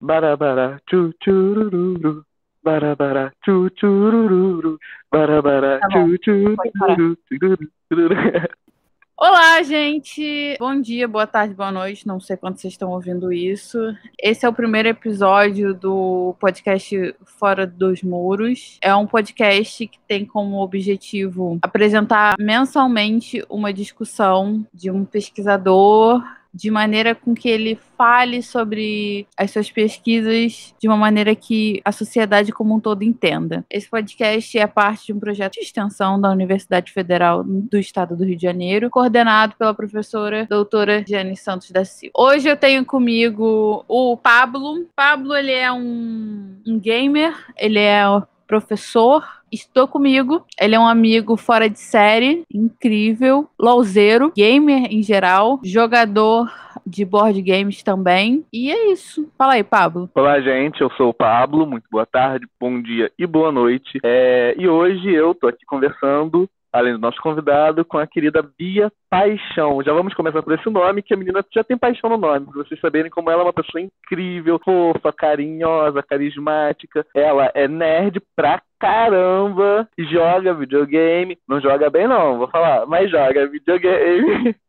Barabara, tchu tchurururu. Barabara, tchu tchurururu. Barabara, Tá tchu tchurururu. Tururu. Olá, gente! Bom dia, boa tarde, boa noite. Não sei quando vocês estão ouvindo isso. Esse é o primeiro episódio do podcast Fora dos Muros. É um podcast que tem como objetivo apresentar mensalmente uma discussão de um pesquisador de maneira com que ele fale sobre as suas pesquisas de uma maneira que a sociedade como um todo entenda. Esse podcast é parte de um projeto de extensão da Universidade Federal do Estado do Rio de Janeiro, coordenado pela professora doutora Jane Santos da Silva. Hoje eu tenho comigo o Pablo. Pablo, ele é um, um gamer, ele é professor, estou comigo. Ele é um amigo fora de série, incrível, louzeiro, gamer em geral, jogador de board games também. E é isso. Fala aí, Pablo. Olá, gente. Eu sou o Pablo. Muito boa tarde, bom dia e boa noite. É, e hoje eu tô aqui conversando, além do nosso convidado, com a querida Bia Paixão. Já vamos começar por esse nome, que a menina já tem paixão no nome, pra vocês saberem como ela é uma pessoa incrível, fofa, carinhosa, carismática. Ela é nerd pra caramba, joga videogame. Não joga bem, não, vou falar, mas joga videogame.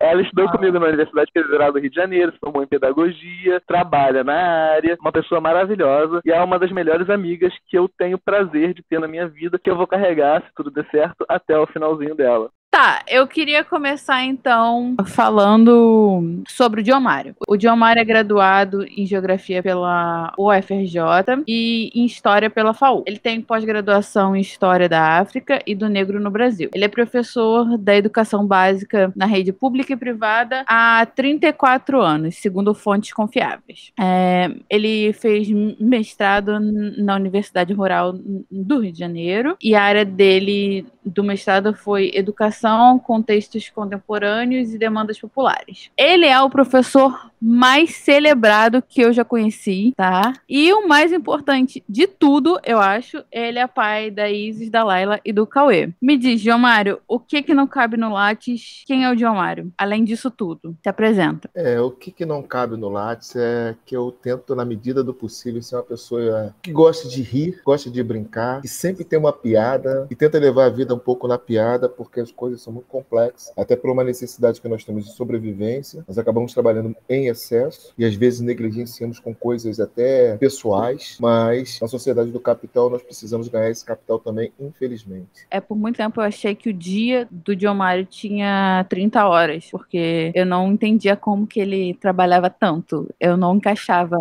Ela estudou comigo na Universidade Federal do Rio de Janeiro, se formou em pedagogia, trabalha na área, uma pessoa maravilhosa e é uma das melhores amigas que eu tenho prazer de ter na minha vida, que eu vou carregar, se tudo der certo, até o finalzinho dela. Tá, eu queria começar então falando sobre o Diomário. O Diomário é graduado em Geografia pela UFRJ e em História pela FAU. Ele tem pós-graduação em História da África e do Negro no Brasil. Ele é professor da Educação Básica na rede pública e privada há 34 anos, segundo fontes confiáveis. É, ele fez mestrado na Universidade Rural do Rio de Janeiro e a área dele do mestrado foi Educação contextos contemporâneos e demandas populares. Ele é o professor mais celebrado que eu já conheci, tá? E o mais importante de tudo, eu acho, ele é pai da Isis, da Laila e do Cauê. Me diz, Diomário, o que que não cabe no Lattes? Quem é o Diomário? Além disso tudo, se apresenta. É, o que, que não cabe no Lattes é que eu tento, na medida do possível, ser uma pessoa que gosta de rir, gosta de brincar, que sempre tem uma piada e tenta levar a vida um pouco na piada, porque as coisas são muito complexas, até por uma necessidade que nós temos de sobrevivência. Nós acabamos trabalhando em excesso e às vezes negligenciamos com coisas até pessoais, mas na sociedade do capital nós precisamos ganhar esse capital também, infelizmente. É, por muito tempo eu achei que o dia do Diomário tinha 30 horas, porque eu não entendia como que ele trabalhava tanto. Eu não encaixava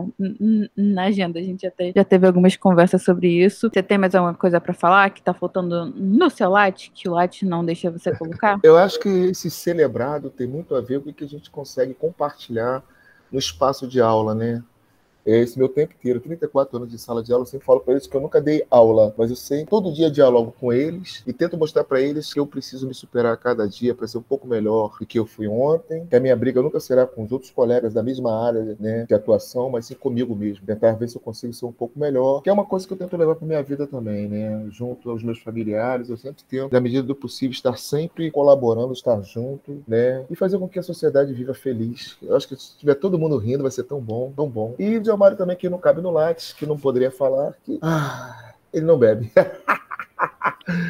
na agenda. A gente já, te, já teve algumas conversas sobre isso. Você tem mais alguma coisa para falar que tá faltando no seu latte, que o latte não deixa você colocar? Eu acho que esse celebrado tem muito a ver com o que a gente consegue compartilhar no espaço de aula, né? Esse meu tempo inteiro, 34 anos de sala de aula, eu sempre falo para eles que eu nunca dei aula, mas eu sei, todo dia dialogo com eles e tento mostrar para eles que eu preciso me superar a cada dia para ser um pouco melhor do que eu fui ontem, que a minha briga nunca será com os outros colegas da mesma área né, de atuação, mas sim comigo mesmo. Tentar ver se eu consigo ser um pouco melhor, que é uma coisa que eu tento levar para minha vida também, né? Junto aos meus familiares, eu sempre tento, na medida do possível, estar sempre colaborando, estar junto, né? E fazer com que a sociedade viva feliz. Eu acho que se tiver todo mundo rindo, vai ser tão bom, tão bom. E de Mário também que não cabe no Lattes, que não poderia falar que ah, ele não bebe.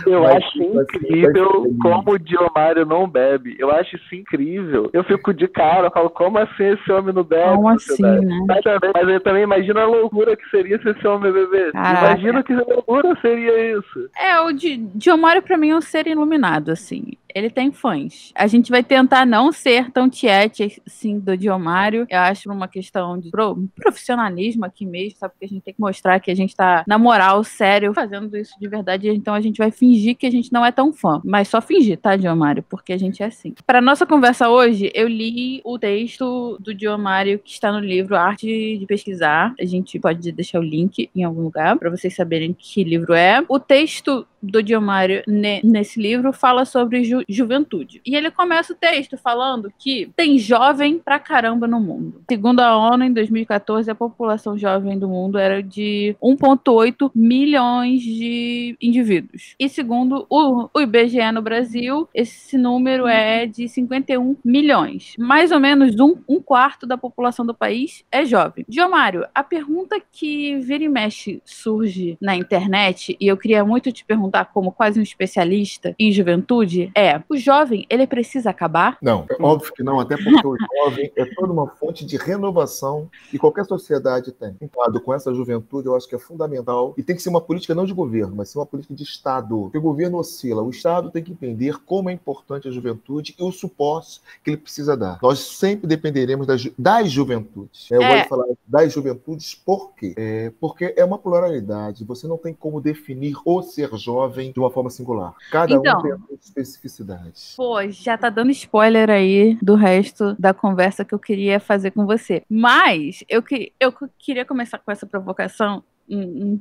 Eu Mas, acho tipo assim, incrível ser como o Diomário não bebe. Eu acho isso incrível. Eu fico de cara, eu falo, como assim esse homem não bebe? Como assim, né? Mas também, mas eu também imagino a loucura que seria se esse homem bebesse. Caraca. Imagina que loucura seria isso. É, o Di- Diomário pra mim é um ser iluminado, assim. Ele tem fãs. A gente vai tentar não ser tão tiete assim do Diomário. Eu acho uma questão de pro- profissionalismo aqui mesmo, sabe? Porque a gente tem que mostrar que a gente tá na moral, sério, fazendo isso de verdade. Então a gente vai fingir que a gente não é tão fã. Mas só fingir, tá, Diomário? Porque a gente é assim. Pra nossa conversa hoje, eu li o texto do Diomário que está no livro Arte de Pesquisar. A gente pode deixar o link em algum lugar pra vocês saberem que livro é. O texto do Diomário nesse livro fala sobre ju juventude. E ele começa o texto falando que tem jovem pra caramba no mundo. Segundo a ONU, em 2014, a população jovem do mundo era de 1,8 milhões de indivíduos. E segundo o, o IBGE no Brasil, esse número é de 51 milhões. Mais ou menos um, um quarto da população do país é jovem. Diomário, a pergunta que vira e mexe surge na internet, e eu queria muito te perguntar, como quase um especialista em juventude, é: o jovem, ele precisa acabar? Não, é óbvio que não, até porque o jovem é toda uma fonte de renovação que qualquer sociedade tem. Então, com essa juventude, eu acho que é fundamental e tem que ser uma política não de governo, mas sim uma política de Estado. Porque o governo oscila, o Estado tem que entender como é importante a juventude e o suporte que ele precisa dar. Nós sempre dependeremos das, das juventudes. Eu é. vou falar das juventudes por quê? É, porque é uma pluralidade. Você não tem como definir o ser jovem de uma forma singular. Cada então, um tem a sua especificidade. Pô, já tá dando spoiler aí do resto da conversa que eu queria fazer com você. Mas eu, que, eu queria começar com essa provocação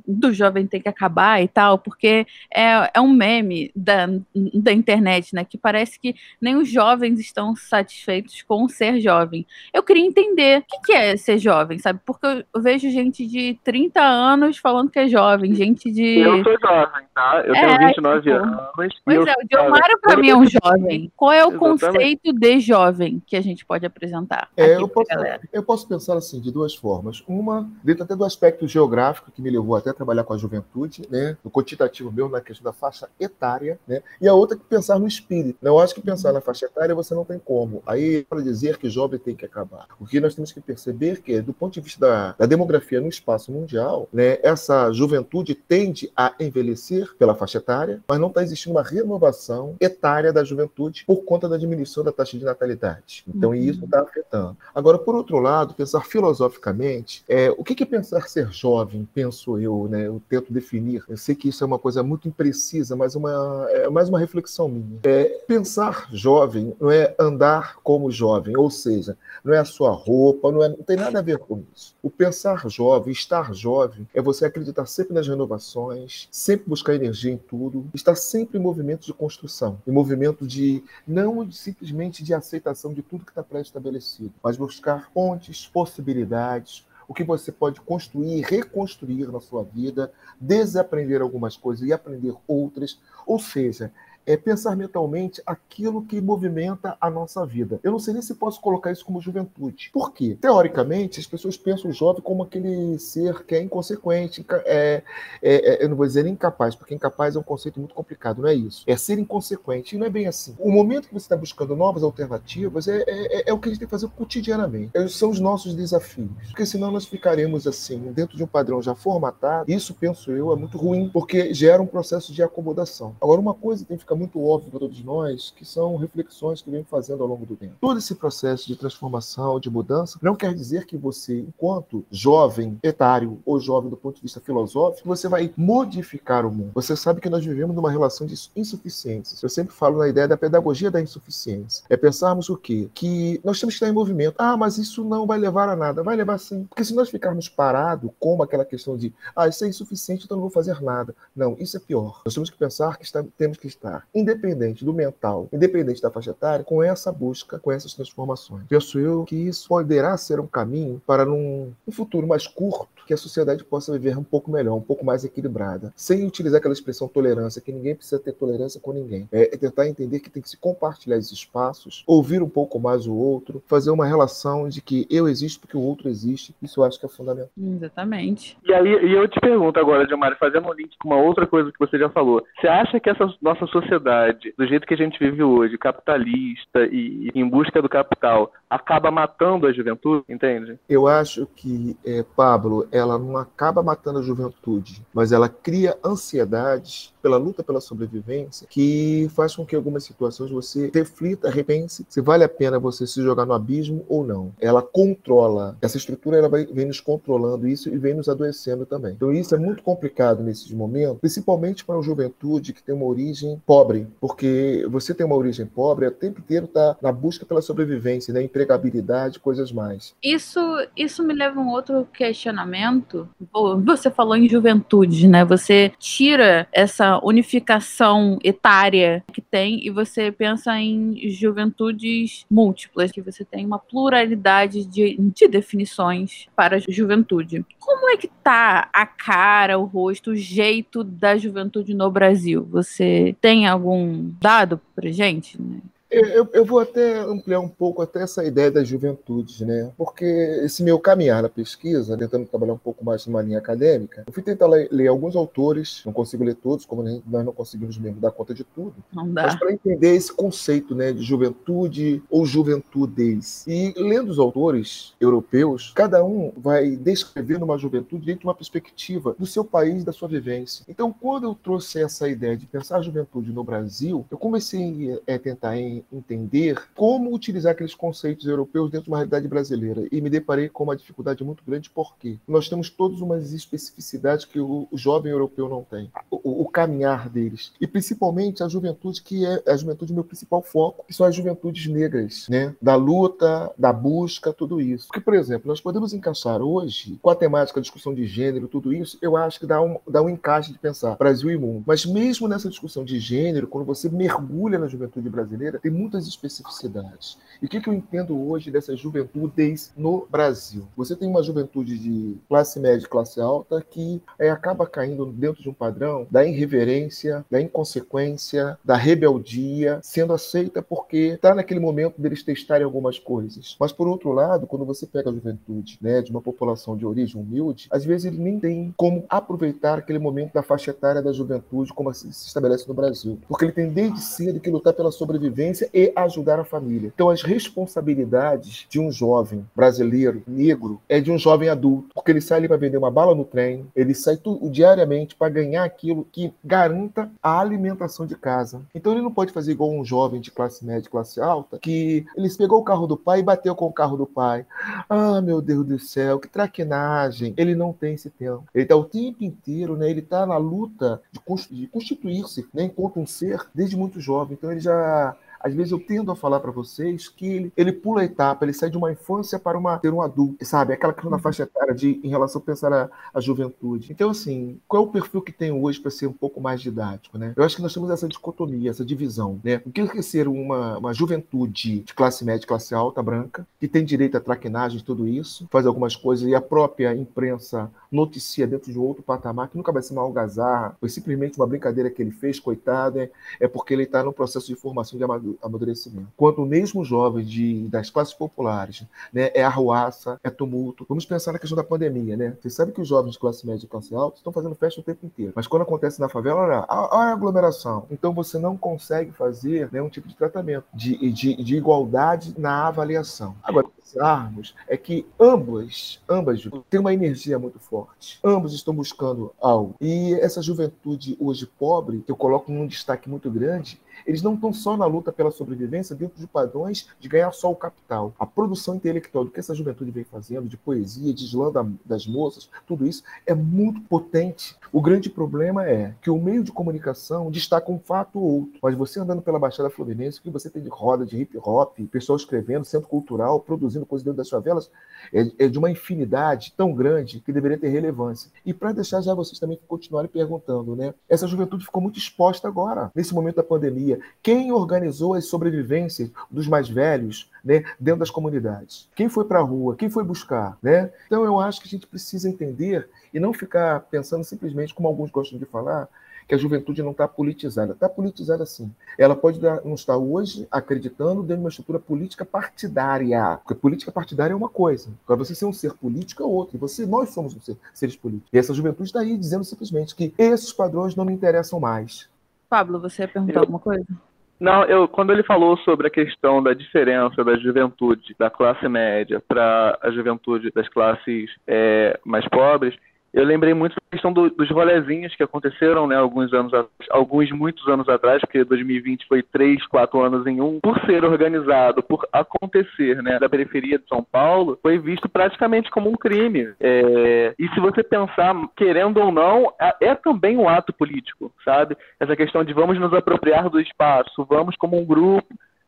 do jovem tem que acabar e tal, porque é, é um meme da, da internet, né? Que parece que nem os jovens estão satisfeitos com ser jovem. Eu queria entender o que, que é ser jovem, sabe? Porque eu vejo gente de 30 anos falando que é jovem, gente de. Eu sou jovem, tá? Eu tenho 29 tipo... anos. Pois é, o Diomário pra mim é um jovem. Qual é o Exatamente. conceito de jovem que a gente pode apresentar? É, eu, posso, eu posso pensar assim, de duas formas. Uma, dentro até do aspecto geográfico que me levou até a trabalhar com a juventude, né? No quantitativo meu, na questão da faixa etária, né? E a outra é que pensar no espírito. Eu acho que pensar na faixa etária você não tem como. Aí, para dizer que jovem tem que acabar. Porque nós temos que perceber que, do ponto de vista da, da demografia no espaço mundial, né? Essa juventude tende a envelhecer pela faixa etária, mas não está existindo uma renovação etária da juventude por conta da diminuição da taxa de natalidade. Então, uhum. isso está afetando. Agora, por outro lado, pensar filosoficamente, é, o que é pensar ser jovem? Penso eu, né? Eu tento definir. Eu sei que isso é uma coisa muito imprecisa, mas uma, é mais uma reflexão minha. É, pensar jovem não é andar como jovem, ou seja, não é a sua roupa, não, é, não tem nada a ver com isso. O pensar jovem, estar jovem, é você acreditar sempre nas renovações, sempre buscar energia em tudo, estar sempre em movimento de construção, em movimento de não simplesmente de aceitação de tudo que está pré-estabelecido, mas buscar pontes, possibilidades, o que você pode construir reconstruir na sua vida, desaprender algumas coisas e aprender outras. Ou seja, é pensar mentalmente aquilo que movimenta a nossa vida. Eu não sei nem se posso colocar isso como juventude. Por quê? Teoricamente, as pessoas pensam o jovem como aquele ser que é inconsequente, é, é, é, eu não vou dizer incapaz, porque incapaz é um conceito muito complicado, não é isso. É ser inconsequente, e não é bem assim. O momento que você está buscando novas alternativas é, é, é, é, o que a gente tem que fazer cotidianamente. Esses são os nossos desafios. Porque senão nós ficaremos assim, dentro de um padrão já formatado. Isso, penso eu, é muito ruim, porque gera um processo de acomodação. Agora, uma coisa tem que ficar fica muito óbvio para todos nós, que são reflexões que vem fazendo ao longo do tempo. Todo esse processo de transformação, de mudança, não quer dizer que você, enquanto jovem, etário ou jovem do ponto de vista filosófico, você vai modificar o mundo. Você sabe que nós vivemos numa relação de insuficiências. Eu sempre falo na ideia da pedagogia da insuficiência. É pensarmos o quê? Que nós temos que estar em movimento. Ah, mas isso não vai levar a nada. Vai levar sim. Porque se nós ficarmos parados, como aquela questão de, ah, isso é insuficiente, então não vou fazer nada. Não, isso é pior. Nós temos que pensar que está, temos que estar independente do mental, independente da faixa etária, com essa busca, com essas transformações. Penso eu que isso poderá ser um caminho para, num, um futuro mais curto, que a sociedade possa viver um pouco melhor, um pouco mais equilibrada, sem utilizar aquela expressão tolerância, que ninguém precisa ter tolerância com ninguém. É, é tentar entender que tem que se compartilhar esses espaços, ouvir um pouco mais o outro, fazer uma relação de que eu existo porque o outro existe. Isso eu acho que é fundamental. Exatamente. E aí e eu te pergunto agora, Dilmar, fazendo um link com uma outra coisa que você já falou. Você acha que essa nossa sociedade, do jeito que a gente vive hoje, capitalista e em busca do capital, acaba matando a juventude, entende? Eu acho que, é, Pablo, ela não acaba matando a juventude, mas ela cria ansiedade pela luta pela sobrevivência que faz com que algumas situações você reflita, repense se vale a pena você se jogar no abismo ou não. Ela controla, essa estrutura ela vai, vem nos controlando isso e vem nos adoecendo também. Então isso é muito complicado nesses momentos, principalmente para a juventude que tem uma origem pobre, porque você tem uma origem pobre, o tempo inteiro está na busca pela sobrevivência, né? Empregabilidade, coisas mais. Isso, isso me leva a um outro questionamento. Você falou em juventude, né? Você tira essa unificação etária que tem e você pensa em juventudes múltiplas, que você tem uma pluralidade de, de definições para a juventude. Como é que tá a cara, o rosto, o jeito da juventude no Brasil? Você tem algum dado pra gente? Né? Eu, eu, vou até ampliar um pouco até essa ideia das juventudes, né? Porque esse meu caminhar na pesquisa, tentando trabalhar um pouco mais numa linha acadêmica, eu fui tentar ler, ler alguns autores, não consigo ler todos, como nós não conseguimos mesmo dar conta de tudo. Não dá. Mas para entender esse conceito, né, de juventude ou juventudes. E lendo os autores europeus, cada um vai descrevendo uma juventude dentro de uma perspectiva do seu país, da sua vivência. Então, quando eu trouxe essa ideia de pensar a juventude no Brasil, eu comecei a tentar em entender como utilizar aqueles conceitos europeus dentro de uma realidade brasileira. E me deparei com uma dificuldade muito grande, porque nós temos todas umas especificidades que o, o jovem europeu não tem. O, o, caminhar deles. E principalmente a juventude, que é a juventude meu principal foco, que são as juventudes negras, né? Da luta, da busca, tudo isso. Porque, por exemplo, nós podemos encaixar hoje, com a temática, a discussão de gênero, tudo isso, eu acho que dá um, dá um encaixe de pensar Brasil e mundo. Mas mesmo nessa discussão de gênero, quando você mergulha na juventude brasileira, tem muitas especificidades. E o que, que eu entendo hoje dessas juventudes no Brasil? Você tem uma juventude de classe média e classe alta que é, acaba caindo dentro de um padrão da irreverência, da inconsequência, da rebeldia, sendo aceita porque está naquele momento deles testarem algumas coisas. Mas, por outro lado, quando você pega a juventude né, de uma população de origem humilde, às vezes ele nem tem como aproveitar aquele momento da faixa etária da juventude como se estabelece no Brasil. Porque ele tem desde cedo que lutar pela sobrevivência e ajudar a família. Então, as responsabilidades de um jovem brasileiro, negro, é de um jovem adulto, porque ele sai ali para vender uma bala no trem, ele sai diariamente para ganhar aquilo que garanta a alimentação de casa. Então, ele não pode fazer igual um jovem de classe média, classe alta, que ele pegou o carro do pai e bateu com o carro do pai. Ah, meu Deus do céu, que traquinagem. Ele não tem esse tempo. Ele está o tempo inteiro, né? Ele está na luta de constituir-se, né? Enquanto um ser desde muito jovem. Então, ele já às vezes eu tendo a falar para vocês que ele, ele pula a etapa, ele sai de uma infância para uma, ter um adulto, sabe? Aquela questão da uhum. faixa etária de, em relação a pensar a, a juventude. Então, assim, qual é o perfil que tem hoje para ser um pouco mais didático, né? Eu acho que nós temos essa dicotomia, essa divisão, né? O que é ser uma, uma juventude de classe média, classe alta, branca, que tem direito a traquinagem, tudo isso, faz algumas coisas e a própria imprensa noticia dentro de outro patamar, que nunca vai ser uma algazarra, foi simplesmente uma brincadeira que ele fez, coitado, é, é porque ele está no processo de formação de amadurecimento. Quanto o mesmo jovem de, das classes populares, né, é arruaça, é tumulto. Vamos pensar na questão da pandemia, né? Você sabe que os jovens de classe média e classe alta estão fazendo festa o tempo inteiro. Mas quando acontece na favela, olha, olha a aglomeração. Então você não consegue fazer né, um tipo de tratamento de, de, de igualdade na avaliação. Agora, pensarmos é que ambas, ambas têm uma energia muito forte. Ambos estão buscando algo. E essa juventude hoje pobre, que eu coloco num destaque muito grande, eles não estão só na luta pela sobrevivência dentro de padrões de ganhar só o capital. A produção intelectual do que essa juventude vem fazendo, de poesia, de slam das moças, tudo isso é muito potente. O grande problema é que o meio de comunicação destaca um fato ou outro. Mas você andando pela Baixada Fluminense, o que você tem de roda de hip hop, pessoal escrevendo, centro cultural, produzindo coisas dentro das favelas, é, é de uma infinidade tão grande que deveria ter relevância. E para deixar já vocês também continuarem perguntando, né? Essa juventude ficou muito exposta agora, nesse momento da pandemia quem organizou as sobrevivências dos mais velhos né, dentro das comunidades? Quem foi para a rua? Quem foi buscar? Né? Então, eu acho que a gente precisa entender e não ficar pensando simplesmente, como alguns gostam de falar, que a juventude não está politizada. Está politizada sim. Ela pode não estar hoje acreditando dentro de uma estrutura política partidária. Porque política partidária é uma coisa. Para você ser um ser político é outra. Você, nós somos um ser, seres políticos. E essa juventude está aí dizendo simplesmente que esses padrões não me interessam mais. Pablo, você ia perguntar eu... alguma coisa? Não, eu, quando ele falou sobre a questão da diferença da juventude da classe média para a juventude das classes é, mais pobres, eu lembrei muito da questão do, dos rolezinhos que aconteceram, né, alguns anos, alguns muitos anos atrás, porque 2020 foi três, quatro anos em um, por ser organizado, por acontecer, né, da periferia de São Paulo, foi visto praticamente como um crime. É, e se você pensar, querendo ou não, é, é também um ato político, sabe? Essa questão de vamos nos apropriar do espaço, vamos como um grupo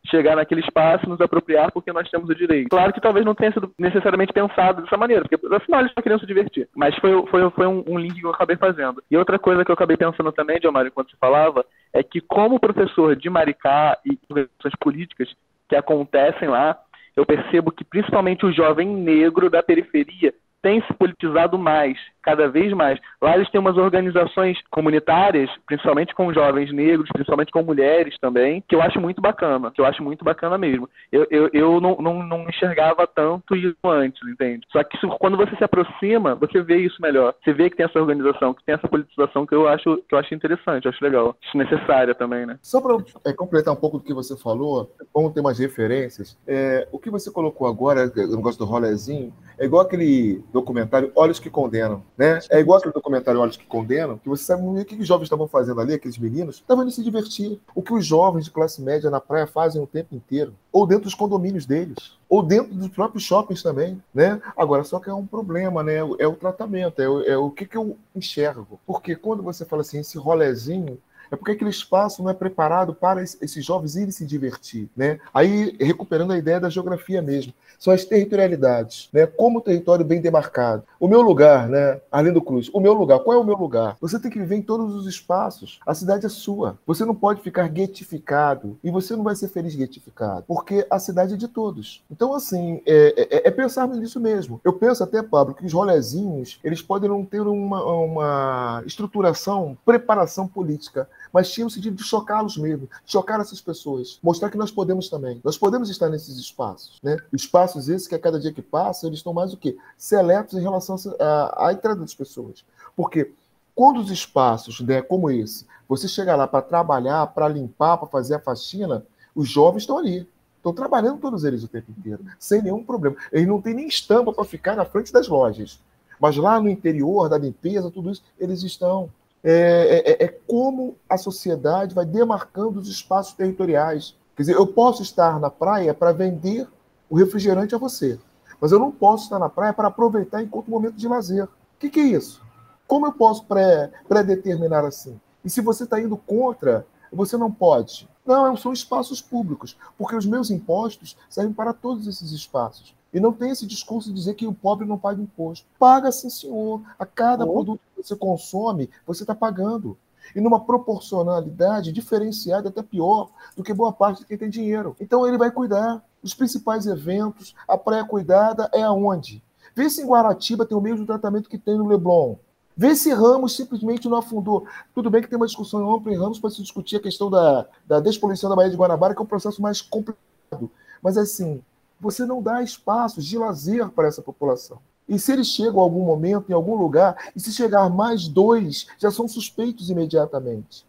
chegar naquele espaço nos apropriar porque nós temos o direito. Claro que talvez não tenha sido necessariamente pensado dessa maneira, porque afinal eles estão querendo se divertir. Mas foi, foi, foi um, um, link que eu acabei fazendo. E outra coisa que eu acabei pensando também, Diomário, enquanto você falava, é que como professor de Maricá e organizações políticas que acontecem lá, eu percebo que principalmente o jovem negro da periferia tem se politizado mais, cada vez mais. Lá eles têm umas organizações comunitárias, principalmente com jovens negros, principalmente com mulheres também, que eu acho muito bacana, que eu acho muito bacana mesmo. Eu, eu, eu não, não, não enxergava tanto isso antes, entende? Só que isso, quando você se aproxima, você vê isso melhor. Você vê que tem essa organização, que tem essa politização que eu acho, que eu acho interessante, eu acho legal. Acho necessária também, né? Só para é, completar um pouco do que você falou, vamos ter umas referências. É, o que você colocou agora, o negócio do rolezinho, é igual aquele documentário Olhos que Condenam, né? É igual aquele documentário Olhos que Condenam, que você sabe o que os jovens estavam fazendo ali, aqueles meninos, estavam indo se divertir. O que os jovens de classe média na praia fazem o tempo inteiro, ou dentro dos condomínios deles, ou dentro dos próprios shoppings também, né? Agora, só que é um problema, né? É o tratamento, é o, é o que, que eu enxergo. Porque quando você fala assim, esse rolezinho, é porque aquele espaço não é preparado para esses jovens irem se divertir, né? Aí, recuperando a ideia da geografia mesmo são as territorialidades, né? Como o território bem demarcado. O meu lugar, né? Arlindo Cruz, o meu lugar. Qual é o meu lugar? Você tem que viver em todos os espaços. A cidade é sua. Você não pode ficar guetificado e você não vai ser feliz guetificado, porque a cidade é de todos. Então, assim, é, é, é pensar nisso mesmo. Eu penso até, Pablo, que os rolezinhos, eles podem não ter uma, uma estruturação, preparação política, mas tinha o sentido de chocá-los mesmo, chocar essas pessoas, mostrar que nós podemos também. Nós podemos estar nesses espaços, né? Espaços esses que a cada dia que passa, eles estão mais o quê? Seletos em relação à entrada das pessoas. Porque quando os espaços, né, como esse, você chega lá para trabalhar, para limpar, para fazer a faxina, os jovens estão ali. Estão trabalhando todos eles o tempo inteiro, sem nenhum problema. Eles não têm nem estampa para ficar na frente das lojas. Mas lá no interior, da limpeza, tudo isso, eles estão. É, é, é, é como a sociedade vai demarcando os espaços territoriais. Quer dizer, eu posso estar na praia para vender o refrigerante a você, mas eu não posso estar na praia para aproveitar enquanto momento de lazer. O que, que é isso? Como eu posso pré-determinar pré assim? E se você está indo contra, você não pode. Não, são espaços públicos, porque os meus impostos servem para todos esses espaços. E não tem esse discurso de dizer que o pobre não paga imposto. Paga sim, senhor. A cada oh. produto que você consome, você está pagando. E numa proporcionalidade diferenciada, até pior do que boa parte de quem tem dinheiro. Então ele vai cuidar. Os principais eventos, a praia cuidada é aonde? Vê se em Guaratiba tem o mesmo tratamento que tem no Leblon. Vê se Ramos simplesmente não afundou. Tudo bem que tem uma discussão ampla em Ramos para se discutir a questão da, da despoluição da Baía de Guanabara, que é um processo mais complicado. Mas assim, você não dá espaços de lazer para essa população. E se eles chegam a algum momento, em algum lugar, e se chegar mais dois, já são suspeitos imediatamente.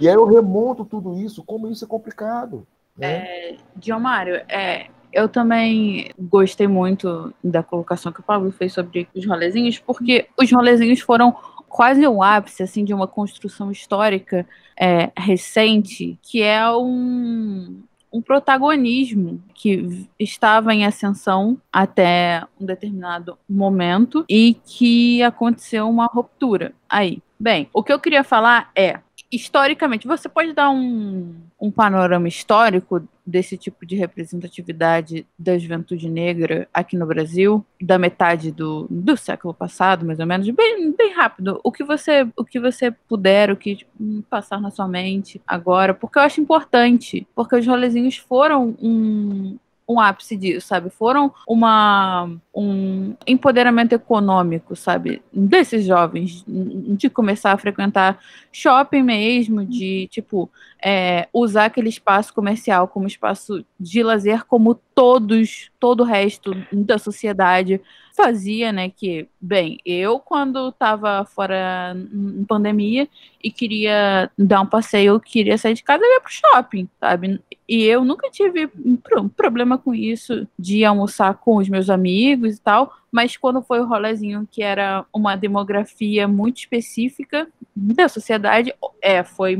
E aí eu remonto tudo isso, como isso é complicado. Né? É, Diomário, é, eu também gostei muito da colocação que o Pablo fez sobre os rolezinhos, porque os rolezinhos foram quase o ápice assim de uma construção histórica é, recente, que é um, um protagonismo que estava em ascensão até um determinado momento e que aconteceu uma ruptura aí. Bem, o que eu queria falar é historicamente, você pode dar um, um panorama histórico desse tipo de representatividade da juventude negra aqui no Brasil, da metade do, do século passado, mais ou menos, bem, bem rápido. O que você o que você puder, o que tipo, passar na sua mente agora, porque eu acho importante, porque os rolezinhos foram um, um ápice disso, sabe? Foram uma um empoderamento econômico, sabe? Desses jovens, de começar a frequentar shopping mesmo, de tipo é, usar aquele espaço comercial como espaço de lazer, como todos, todo o resto da sociedade fazia, né? Que, bem, eu quando estava fora em pandemia e queria dar um passeio, queria sair de casa, eu ia pro shopping, sabe? E eu nunca tive um problema com isso de almoçar com os meus amigos e tal, mas quando foi o rolezinho que era uma demografia muito específica da sociedade, é, foi,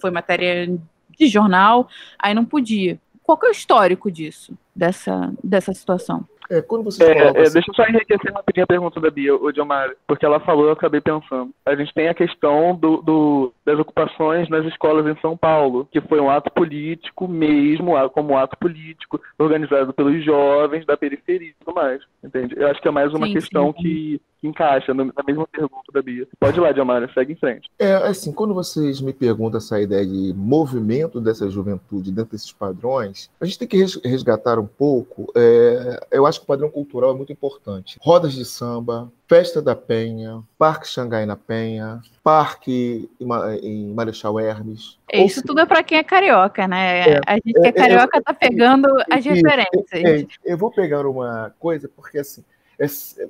foi matéria de jornal, aí não podia. Qual é o histórico disso, dessa, dessa situação? É, quando você É, coloca é, deixa eu só enriquecer rapidinho a pergunta da Bia, o Diomar, porque ela falou, eu acabei pensando. A gente tem a questão do, do- das ocupações nas escolas em São Paulo, que foi um ato político mesmo, como um ato político, organizado pelos jovens da periferia e tudo mais, entende? Eu acho que é mais uma Sim, questão sim. que, que encaixa no- na mesma pergunta da Bia. Pode ir lá, Diomar, segue em frente. É, assim, quando vocês me perguntam essa ideia de movimento dessa juventude dentro desses padrões, a gente tem que res- resgatar um pouco. é, eu acho que o padrão cultural é muito importante. Rodas de samba, Festa da Penha, Parque Xangai na Penha, Parque em Ma- em Marechal Hermes. É, Isso tudo é pra quem é carioca, né? É, a gente que é é, carioca tá pegando as referências. é, eu vou pegar uma coisa, porque assim. É,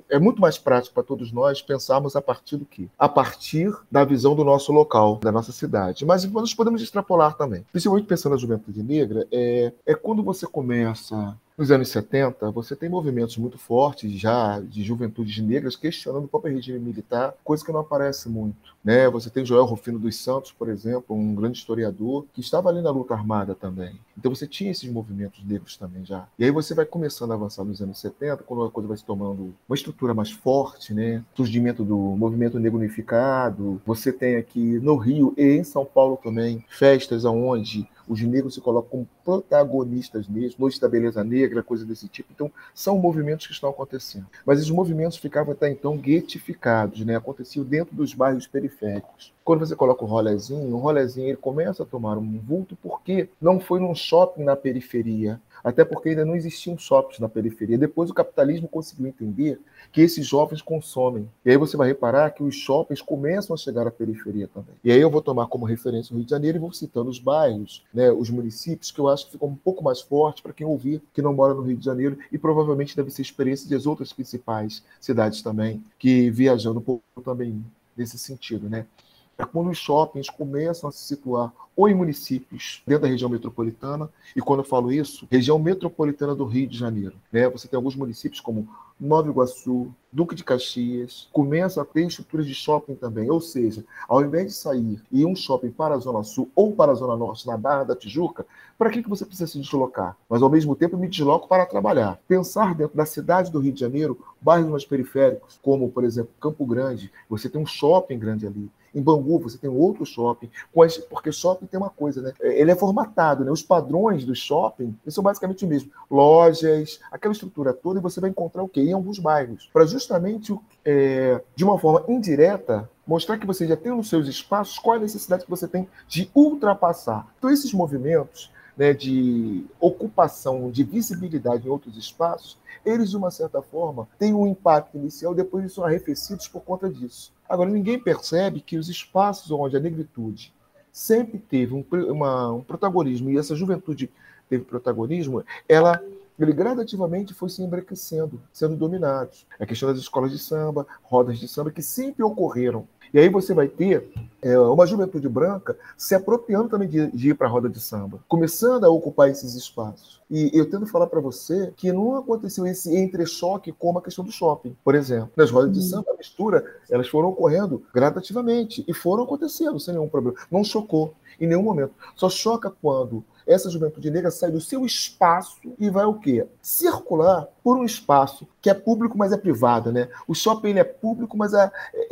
é muito mais prático para todos nós pensarmos a partir do quê? A partir da visão do nosso local, da nossa cidade. Mas nós podemos extrapolar também. Principalmente pensando na juventude negra, é, é quando você começa nos anos 70, você tem movimentos muito fortes já de juventudes negras questionando o próprio regime militar, coisa que não aparece muito. Né? Você tem Joel Rufino dos Santos, por exemplo, um grande historiador, que estava ali na luta armada também. Então você tinha esses movimentos negros também já. E aí você vai começando a avançar nos anos 70, quando a coisa vai se tomando uma estrutura mais forte, né? Surgimento do movimento negro unificado. Você tem aqui no Rio e em São Paulo também festas onde os negros se colocam como protagonistas mesmo, Noite da Beleza Negra, coisa desse tipo. Então, são movimentos que estão acontecendo. Mas esses movimentos ficavam até então guetificados, né? aconteciam dentro dos bairros periféricos. Quando você coloca o rolezinho, o rolezinho ele começa a tomar um vulto porque não foi num shopping na periferia, até porque ainda não existiam shoppings na periferia. Depois o capitalismo conseguiu entender que esses jovens consomem. E aí você vai reparar que os shoppings começam a chegar à periferia também. E aí eu vou tomar como referência o Rio de Janeiro e vou citando os bairros, né, os municípios, que eu acho que ficam um pouco mais fortes para quem ouvir que não mora no Rio de Janeiro e provavelmente deve ser experiência das outras principais cidades também, que viajando um pouco também nesse sentido, né? É quando os shoppings começam a se situar ou em municípios dentro da região metropolitana, e quando eu falo isso, região metropolitana do Rio de Janeiro. Né? Você tem alguns municípios como Nova Iguaçu, Duque de Caxias, começam a ter estruturas de shopping também. Ou seja, ao invés de sair e um shopping para a Zona Sul ou para a Zona Norte, na Barra da Tijuca, para que, que você precisa se deslocar? Mas ao mesmo tempo me desloco para trabalhar. Pensar dentro da cidade do Rio de Janeiro, bairros mais periféricos, como por exemplo Campo Grande, você tem um shopping grande ali. Em Bangu, você tem outro shopping, porque shopping tem uma coisa, né? Ele é formatado, né? Os padrões do shopping são basicamente o mesmo. Lojas, aquela estrutura toda, e você vai encontrar o quê? Em alguns bairros. Para justamente, é, de uma forma indireta, mostrar que você já tem nos seus espaços qual é a necessidade que você tem de ultrapassar. Então, esses movimentos né, de ocupação, de visibilidade em outros espaços, eles, de uma certa forma, têm um impacto inicial, depois eles são arrefecidos por conta disso. Agora, ninguém percebe que os espaços onde a negritude sempre teve um, uma, um protagonismo, e essa juventude teve protagonismo, ela ele gradativamente foi se embranquecendo, sendo dominados. A questão das escolas de samba, rodas de samba, que sempre ocorreram. E aí você vai ter é, uma juventude branca se apropriando também de, de ir para a roda de samba, começando a ocupar esses espaços. E eu tento falar para você que não aconteceu esse entrechoque como a questão do shopping, por exemplo. Nas rodas de samba, a mistura, elas foram ocorrendo gradativamente e foram acontecendo sem nenhum problema. Não chocou em nenhum momento. Só choca quando essa juventude negra sai do seu espaço e vai o quê? Circular por um espaço que é público, mas é privado, né? O shopping ele é público, mas é,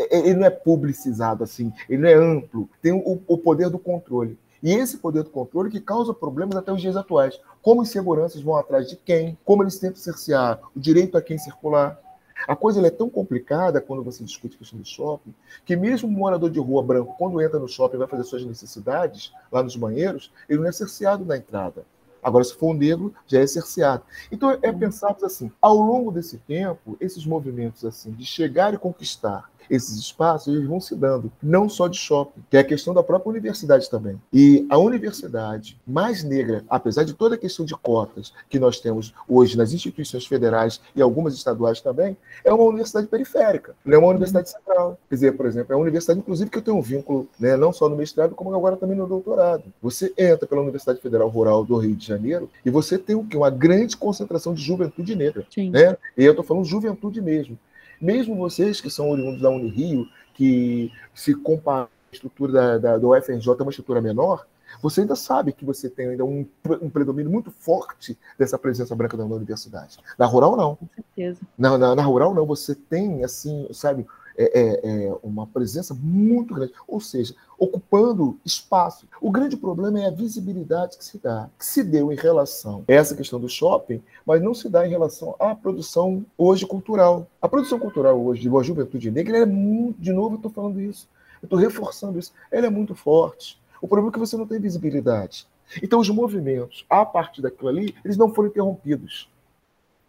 ele não é publicizado assim, ele não é amplo, tem o, o poder do controle. E esse poder do controle que causa problemas até os dias atuais. Como os seguranças vão atrás de quem? Como eles tentam cercear o direito a quem circular? A coisa é tão complicada quando você discute a questão do shopping, que mesmo um morador de rua branco, quando entra no shopping e vai fazer suas necessidades lá nos banheiros, ele não é cerceado na entrada. Agora, se for um negro, já é cerceado. Então, é pensarmos assim, ao longo desse tempo, esses movimentos assim de chegar e conquistar esses espaços eles vão se dando, não só de shopping, que é a questão da própria universidade também. E a universidade mais negra, apesar de toda a questão de cotas que nós temos hoje nas instituições federais e algumas estaduais também, é uma universidade periférica, não é uma universidade central. Quer dizer, por exemplo, é uma universidade, inclusive, que eu tenho um vínculo, né, não só no mestrado, como agora também no doutorado. Você entra pela Universidade Federal Rural do Rio de Janeiro e você tem o quê? Uma grande concentração de juventude negra. Sim. Né? E eu estou falando juventude mesmo. Mesmo vocês que são oriundos da Unirio, que se compara a estrutura da, da, do UFRJ é uma estrutura menor, você ainda sabe que você tem ainda um, um predomínio muito forte dessa presença branca na universidade. Na rural, não. Com certeza. Na, na, na rural, não. Você tem, assim, sabe, é, é, é, uma presença muito grande, ou seja, ocupando espaço. O grande problema é a visibilidade que se dá, que se deu em relação a essa questão do shopping, mas não se dá em relação à produção hoje cultural. A produção cultural hoje de uma juventude negra é muito, de novo, eu estou falando isso, eu estou reforçando isso, ela é muito forte. O problema é que você não tem visibilidade. Então, os movimentos, a partir daquilo ali, eles não foram interrompidos.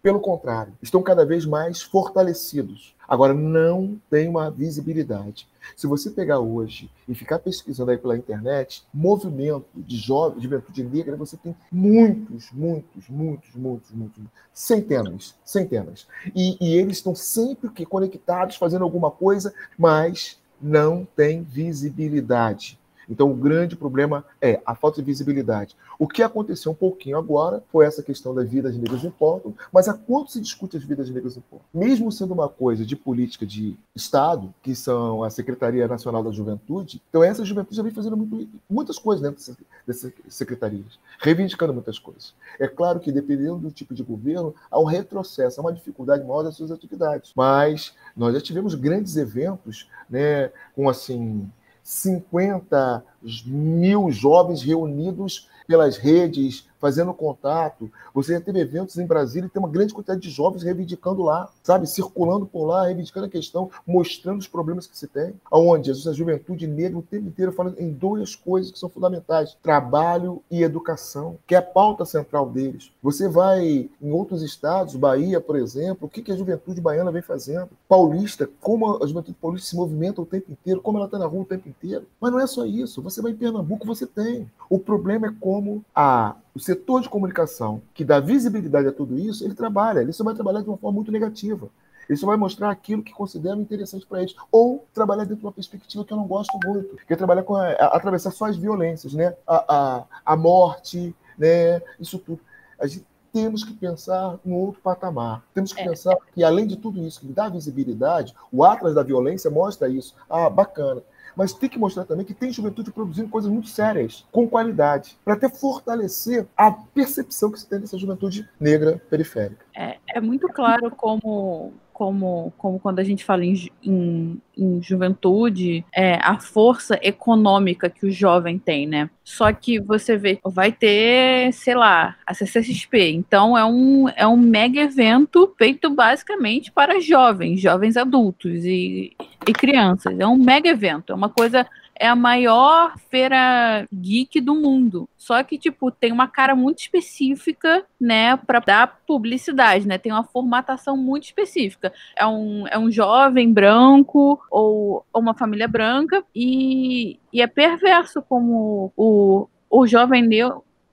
Pelo contrário, estão cada vez mais fortalecidos. Agora, não tem uma visibilidade. Se você pegar hoje e ficar pesquisando aí pela internet, movimento de jovem, de juventude negra, você tem muitos, muitos, muitos, muitos, muitos, centenas, centenas. E, e eles estão sempre que conectados, fazendo alguma coisa, mas não tem visibilidade. Então, o grande problema é a falta de visibilidade. O que aconteceu um pouquinho agora foi essa questão das vidas negras importam, mas há quanto se discute as vidas negras importam? Mesmo sendo uma coisa de política de Estado, que são a Secretaria Nacional da Juventude, então essa juventude já vem fazendo muito, muitas coisas dentro dessas secretarias, reivindicando muitas coisas. É claro que, dependendo do tipo de governo, há um retrocesso, há uma dificuldade maior das suas atividades. Mas nós já tivemos grandes eventos, né, com assim 50 mil jovens reunidos pelas redes, fazendo contato. Você já teve eventos em Brasília e tem uma grande quantidade de jovens reivindicando lá, sabe? Circulando por lá, reivindicando a questão, mostrando os problemas que se tem. Onde a juventude negra o tempo inteiro falando em duas coisas que são fundamentais: trabalho e educação, que é a pauta central deles. Você vai em outros estados, Bahia, por exemplo, o que a juventude baiana vem fazendo? Paulista, como a juventude paulista se movimenta o tempo inteiro, como ela está na rua o tempo inteiro. Mas não é só isso. Você vai em Pernambuco, você tem. O problema é como a o setor de comunicação que dá visibilidade a tudo isso, ele trabalha. Ele só vai trabalhar de uma forma muito negativa. Ele só vai mostrar aquilo que consideram interessante para eles. Ou trabalhar dentro de uma perspectiva que eu não gosto muito, que é trabalhar com a, a, atravessar só as violências, né? A, a, a morte, né? Isso tudo. A gente temos que pensar em outro patamar. Temos que é. pensar que, além de tudo isso que dá visibilidade, o Atlas da Violência mostra isso. Ah, bacana mas tem que mostrar também que tem juventude produzindo coisas muito sérias, com qualidade, para até fortalecer a percepção que se tem dessa juventude negra periférica. É, é muito claro como como, como quando a gente fala em, em, em juventude, é, a força econômica que o jovem tem, né? Só que você vê, vai ter, sei lá, a CCXP. Então é um, é um mega evento feito basicamente para jovens, jovens adultos e, e crianças. É um mega evento, é uma coisa é a maior feira geek do mundo. Só que, tipo, tem uma cara muito específica, né, para dar publicidade, né? Tem uma formatação muito específica. É um, é um jovem branco ou, ou uma família branca e, e é perverso como o, o jovem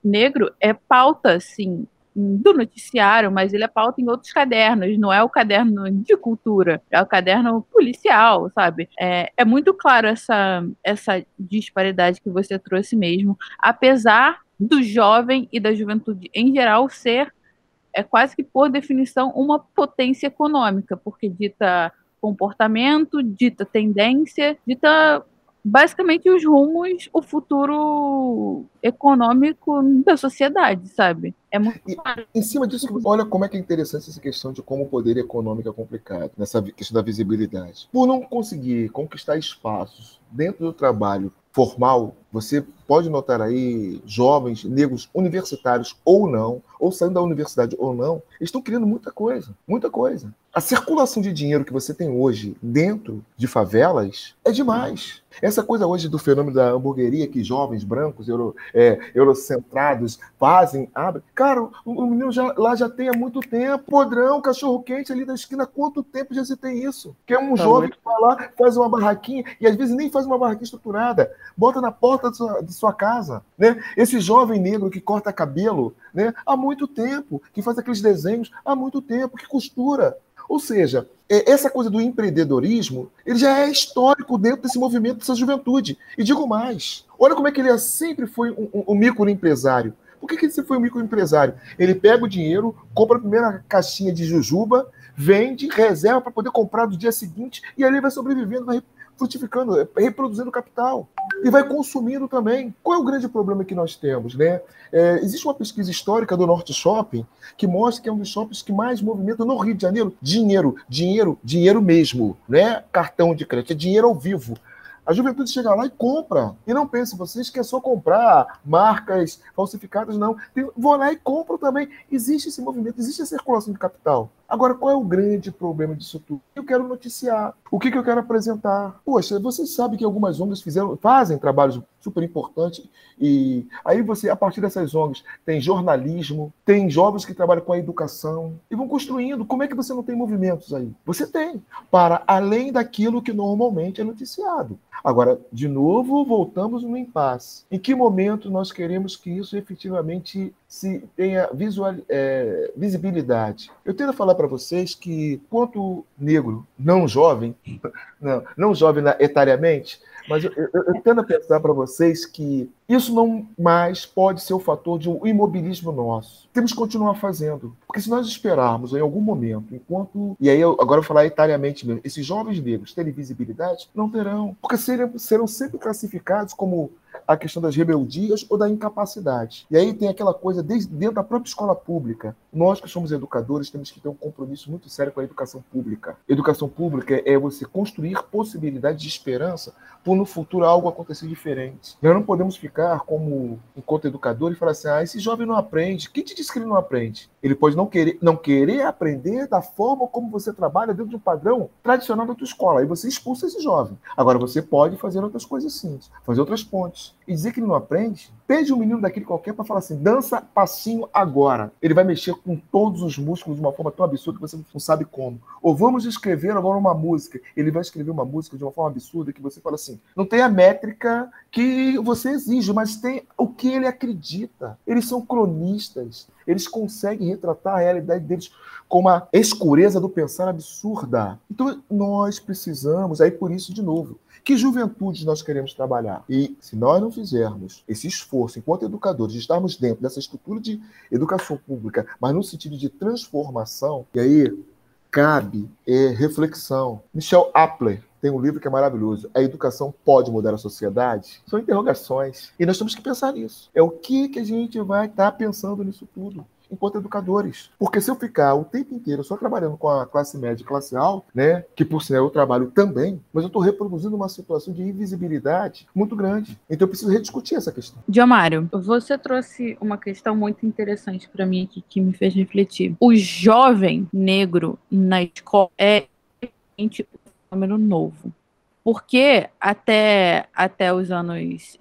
negro é pauta, assim, do noticiário, mas ele é pauta em outros cadernos, não é o caderno de cultura, é o caderno policial, sabe? É, é muito claro essa, essa disparidade que você trouxe mesmo, apesar do jovem e da juventude em geral ser, é quase que por definição, uma potência econômica, porque dita comportamento, dita tendência, dita basicamente os rumos, o futuro econômico da sociedade, sabe? É muito e, Em cima disso, olha como é que é interessante essa questão de como o poder econômico é complicado, nessa questão da visibilidade. Por não conseguir conquistar espaços dentro do trabalho formal, você pode notar aí jovens negros universitários ou não, ou saindo da universidade ou não, estão criando muita coisa, muita coisa. A circulação de dinheiro que você tem hoje dentro de favelas é demais. Essa coisa hoje do fenômeno da hamburgueria que jovens brancos, euro, é, eurocentrados fazem, abrem. Cara, o, menino já, lá já tem há muito tempo. Podrão, cachorro-quente ali da esquina, quanto tempo já se tem isso? Que é um tá jovem muito... que vai lá, faz uma barraquinha, e às vezes nem faz uma barraquinha estruturada, bota na porta de sua, sua casa. Né? Esse jovem negro que corta cabelo né, há muito tempo, que faz aqueles desenhos há muito tempo, que costura. Ou seja, é, essa coisa do empreendedorismo, ele já é histórico dentro desse movimento dessa juventude. E digo mais, olha como é que ele sempre foi um, um, um microempresário. Por que, que ele foi um microempresário? Ele pega o dinheiro, compra a primeira caixinha de jujuba, vende, reserva para poder comprar no dia seguinte e ali vai sobrevivendo, vai, frutificando, reproduzindo capital e vai consumindo também. Qual é o grande problema que nós temos? Né? É, existe uma pesquisa histórica do Norte Shopping que mostra que é um dos shoppings que mais movimenta no Rio de Janeiro dinheiro, dinheiro, dinheiro mesmo, né? Cartão de crédito, é dinheiro ao vivo. A juventude chega lá e compra. E não pense vocês que é só comprar marcas falsificadas, não. Vou lá e compro também. Existe esse movimento, existe a circulação de capital. Agora, qual é o grande problema disso tudo? Eu quero noticiar. O que, que eu quero apresentar? Poxa, vocês sabem que algumas ONGs fizeram, fazem trabalhos super importantes e aí você, a partir dessas ONGs, tem jornalismo, tem jovens que trabalham com a educação e vão construindo. Como é que você não tem movimentos aí? Você tem, para além daquilo que normalmente é noticiado. Agora, de novo, voltamos no impasse. Em que momento nós queremos que isso efetivamente se tenha visual, é, visibilidade? Eu tento falar para vocês que, quanto negro, não jovem, não, não jovem etariamente, mas eu, eu, eu tento pensar para vocês que isso não mais pode ser o fator de um imobilismo nosso. Temos que continuar fazendo. Porque se nós esperarmos em algum momento, enquanto. E aí, eu, agora eu falar etariamente mesmo, esses jovens negros terem visibilidade, não terão. Porque serão, serão sempre classificados como a questão das rebeldias ou da incapacidade. E aí tem aquela coisa dentro da própria escola pública. Nós que somos educadores temos que ter um compromisso muito sério com a educação pública. Educação pública é você construir possibilidades de esperança no futuro algo acontecer diferente. Nós não podemos ficar como enquanto educador e falar assim: "Ah, esse jovem não aprende". Quem te disse que ele não aprende? Ele pode não querer não querer aprender da forma como você trabalha dentro de um padrão tradicional da tua escola. Aí você expulsa esse jovem. Agora você pode fazer outras coisas sim, fazer outras pontes e dizer que ele não aprende, pede um menino daquele qualquer para falar assim: dança passinho agora. Ele vai mexer com todos os músculos de uma forma tão absurda que você não sabe como. Ou vamos escrever agora uma música. Ele vai escrever uma música de uma forma absurda que você fala assim: não tem a métrica que você exige, mas tem o que ele acredita. Eles são cronistas. Eles conseguem retratar a realidade deles com uma escureza do pensar absurda. Então nós precisamos, aí por isso de novo, que juventude nós queremos trabalhar? E se nós não fizermos esse esforço, enquanto educadores, de estarmos dentro dessa estrutura de educação pública, mas no sentido de transformação, e aí cabe é, reflexão. Michel Appler tem um livro que é maravilhoso. A educação pode mudar a sociedade? São interrogações. E nós temos que pensar nisso. É o que, que a gente vai estar tá pensando nisso tudo enquanto educadores. Porque se eu ficar o tempo inteiro só trabalhando com a classe média e classe alta, né, que por sinal eu trabalho também, mas eu estou reproduzindo uma situação de invisibilidade muito grande. Então eu preciso rediscutir essa questão. Diomário, você trouxe uma questão muito interessante para mim aqui que me fez refletir. O jovem negro na escola é um fenômeno novo. Porque até, até os anos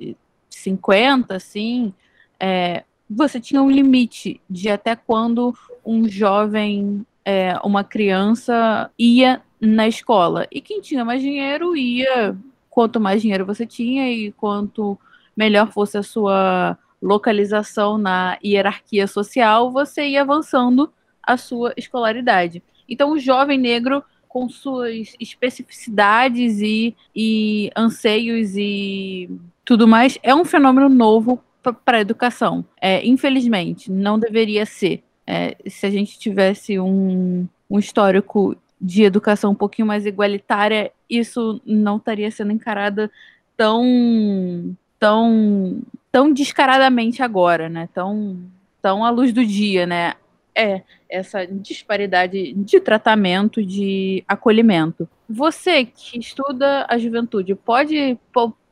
50, assim, é, você tinha um limite de até quando um jovem, é, uma criança ia na escola. E quem tinha mais dinheiro ia, quanto mais dinheiro você tinha e quanto melhor fosse a sua localização na hierarquia social, você ia avançando a sua escolaridade. Então, o jovem negro, com suas especificidades e, e anseios e tudo mais, é um fenômeno novo para a educação. É, infelizmente, não deveria ser. É, se a gente tivesse um, um histórico de educação um pouquinho mais igualitária, isso não estaria sendo encarada tão tão tão descaradamente agora, né? Tão tão à luz do dia, né? É essa disparidade de tratamento, de acolhimento. Você que estuda a juventude, pode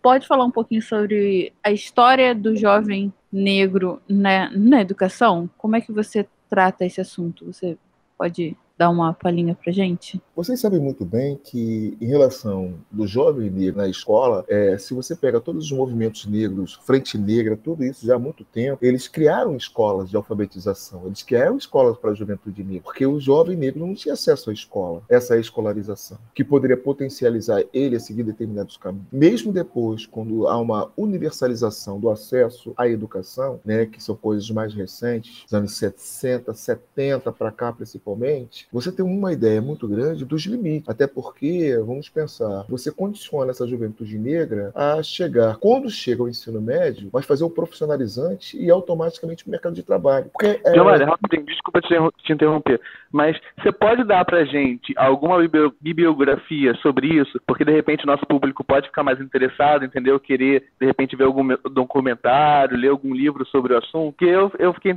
pode falar um pouquinho sobre a história do jovem negro na, na educação? Como é que você trata esse assunto? Você pode dar uma palhinha pra gente? Vocês sabem muito bem que, em relação do jovem negro na escola, é, se você pega todos os movimentos negros, Frente Negra, tudo isso já há muito tempo, eles criaram escolas de alfabetização, eles criaram escolas para a juventude negra, porque o jovem negro não tinha acesso à escola, essa escolarização, que poderia potencializar ele a seguir determinados caminhos. Mesmo depois, quando há uma universalização do acesso à educação, né, que são coisas mais recentes, dos anos 60, 70 para cá principalmente, você tem uma ideia muito grande dos limites. Até porque, vamos pensar, você condiciona essa juventude negra a chegar, quando chega ao ensino médio, vai fazer o profissionalizante e automaticamente o mercado de trabalho. Porque, é... Giovanni, rapidinho, desculpa te interromper, mas você pode dar pra gente alguma bibliografia sobre isso? Porque de repente o nosso público pode ficar mais interessado, entendeu? Querer, de repente, ver algum documentário, ler algum livro sobre o assunto, que eu, eu fiquei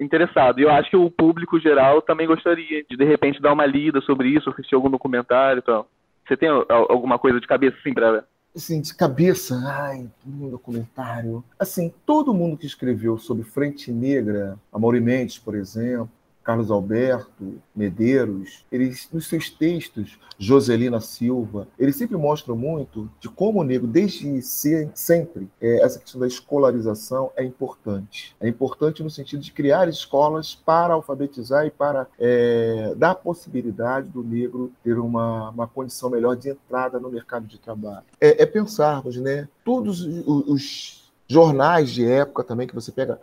interessado. E eu acho que o público geral também gostaria de, de repente, dar uma lida sobre isso, assistir algum documentário e tal. Você tem alguma coisa de cabeça assim pra assim, de cabeça, ai, um documentário. Assim, todo mundo que escreveu sobre Frente Negra, Amaury Mendes, por exemplo, Carlos Alberto, Medeiros, eles, nos seus textos, Joselina Silva, eles sempre mostram muito de como o negro, desde sempre, é, essa questão da escolarização é importante. É importante no sentido de criar escolas para alfabetizar e para é, dar a possibilidade do negro ter uma, uma condição melhor de entrada no mercado de trabalho. É, é pensarmos, né? Todos os, os jornais de época também que você pega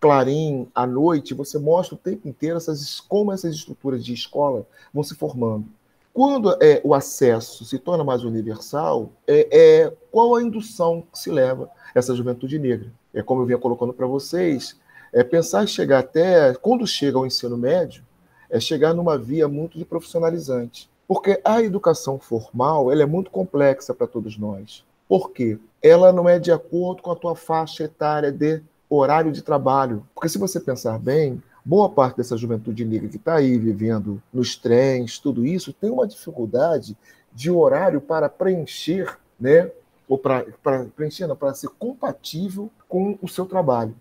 Clarim, à noite, você mostra o tempo inteiro essas, como essas estruturas de escola vão se formando. Quando é, o acesso se torna mais universal, é, é qual a indução que se leva essa juventude negra? É como eu vinha colocando para vocês, é pensar em chegar até, quando chega ao ensino médio, é chegar numa via muito de profissionalizante. Porque a educação formal ela é muito complexa para todos nós. Por quê? Ela não é de acordo com a tua faixa etária de horário de trabalho. Porque se você pensar bem, boa parte dessa juventude negra que está aí vivendo nos trens, tudo isso, tem uma dificuldade de horário para preencher, né? Ou para preencher, não, para ser compatível com o seu trabalho.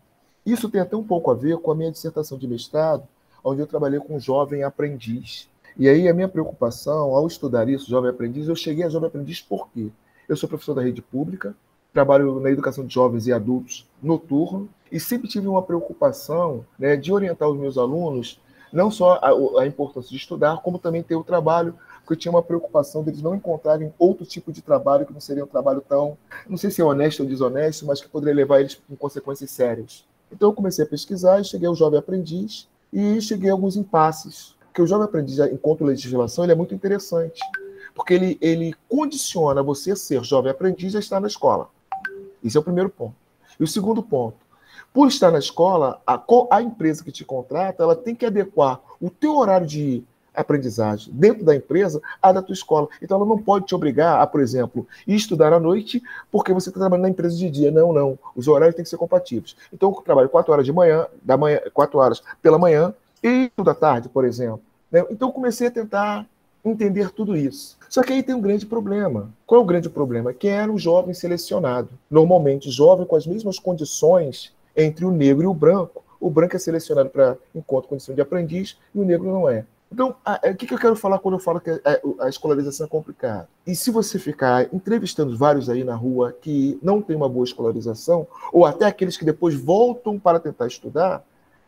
Isso tem até um pouco a ver com a minha dissertação de mestrado, onde eu trabalhei com um jovem aprendiz. E aí a minha preocupação, ao estudar isso, jovem aprendiz, eu cheguei a jovem aprendiz por quê? Eu sou professor da rede pública, trabalho na educação de jovens e adultos noturno e sempre tive uma preocupação né, de orientar os meus alunos não só a, a, importância de estudar, como também ter o trabalho, porque eu tinha uma preocupação deles não encontrarem outro tipo de trabalho que não seria um trabalho tão, não sei se é honesto ou desonesto, mas que poderia levar eles com consequências sérias. Então eu comecei a pesquisar e cheguei ao jovem aprendiz e cheguei a alguns impasses. Porque o jovem aprendiz, enquanto legislação, ele é muito interessante, porque ele, ele condiciona você a ser jovem aprendiz a estar na escola. Esse é o primeiro ponto. E o segundo ponto, por estar na escola, a, a empresa que te contrata, ela tem que adequar o teu horário de aprendizagem dentro da empresa à da tua escola. Então ela não pode te obrigar a, por exemplo, estudar à noite porque você está trabalhando na empresa de dia. Não, não. Os horários têm que ser compatíveis. Então eu trabalho quatro horas de manhã, da manhã, quatro horas pela manhã e à tarde, por exemplo. Né? Então comecei a tentar entender tudo isso. Só que aí tem um grande problema. Qual é o grande problema? Que era o jovem selecionado. Normalmente, jovem com as mesmas condições entre o negro e o branco. O branco é selecionado para encontro condição de aprendiz e o negro não é. Então, o que, que, eu quero falar quando eu falo que a, a, escolarização é complicada? E se você ficar entrevistando vários aí na rua que não tem uma boa escolarização, ou até aqueles que depois voltam para tentar estudar,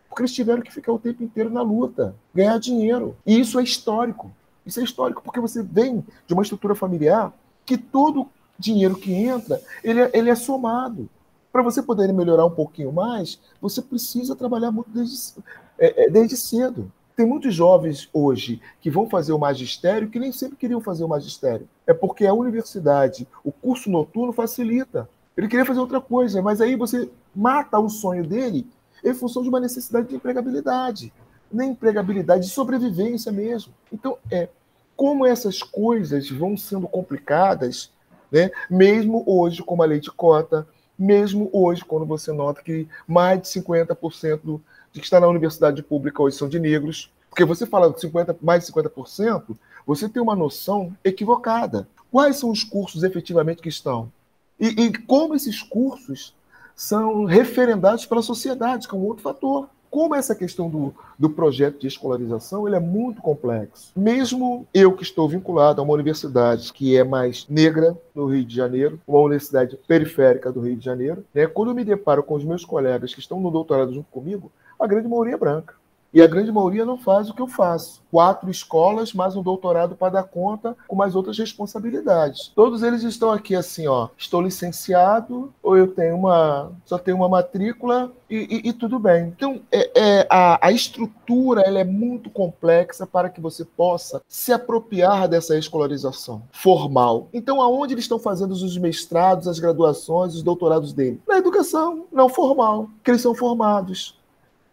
porque eles tiveram que ficar o tempo inteiro na luta, ganhar dinheiro. E isso é histórico. Isso é histórico porque você vem de uma estrutura familiar que todo dinheiro que entra, ele é, ele é somado. Para você poder melhorar um pouquinho mais, você precisa trabalhar muito desde, é, é, desde cedo. Tem muitos jovens hoje que vão fazer o magistério que nem sempre queriam fazer o magistério. É porque a universidade, o curso noturno facilita. Ele queria fazer outra coisa, mas aí você mata o sonho dele em função de uma necessidade de empregabilidade nem empregabilidade, de sobrevivência mesmo. Então, é como essas coisas vão sendo complicadas, né? mesmo hoje com a lei de cota, mesmo hoje, quando você nota que mais de 50% de que está na universidade pública hoje são de negros, porque você fala de 50, mais de 50%, você tem uma noção equivocada. Quais são os cursos efetivamente que estão? E, e como esses cursos são referendados pela sociedade, que é um outro fator como essa questão do, do projeto de escolarização ele é muito complexo. Mesmo eu que estou vinculado a uma universidade que é mais negra no Rio de Janeiro, uma universidade periférica do Rio de Janeiro, né, quando eu me deparo com os meus colegas que estão no doutorado junto comigo, a grande maioria é branca. E a grande maioria não faz o que eu faço. Quatro escolas, mais um doutorado para dar conta, com mais outras responsabilidades. Todos eles estão aqui assim, ó. Estou licenciado, ou eu tenho uma. só tenho uma matrícula e, e, e tudo bem. Então, é, é, a, a estrutura ela é muito complexa para que você possa se apropriar dessa escolarização formal. Então, aonde eles estão fazendo os mestrados, as graduações, os doutorados dele? Na educação não formal, que eles são formados.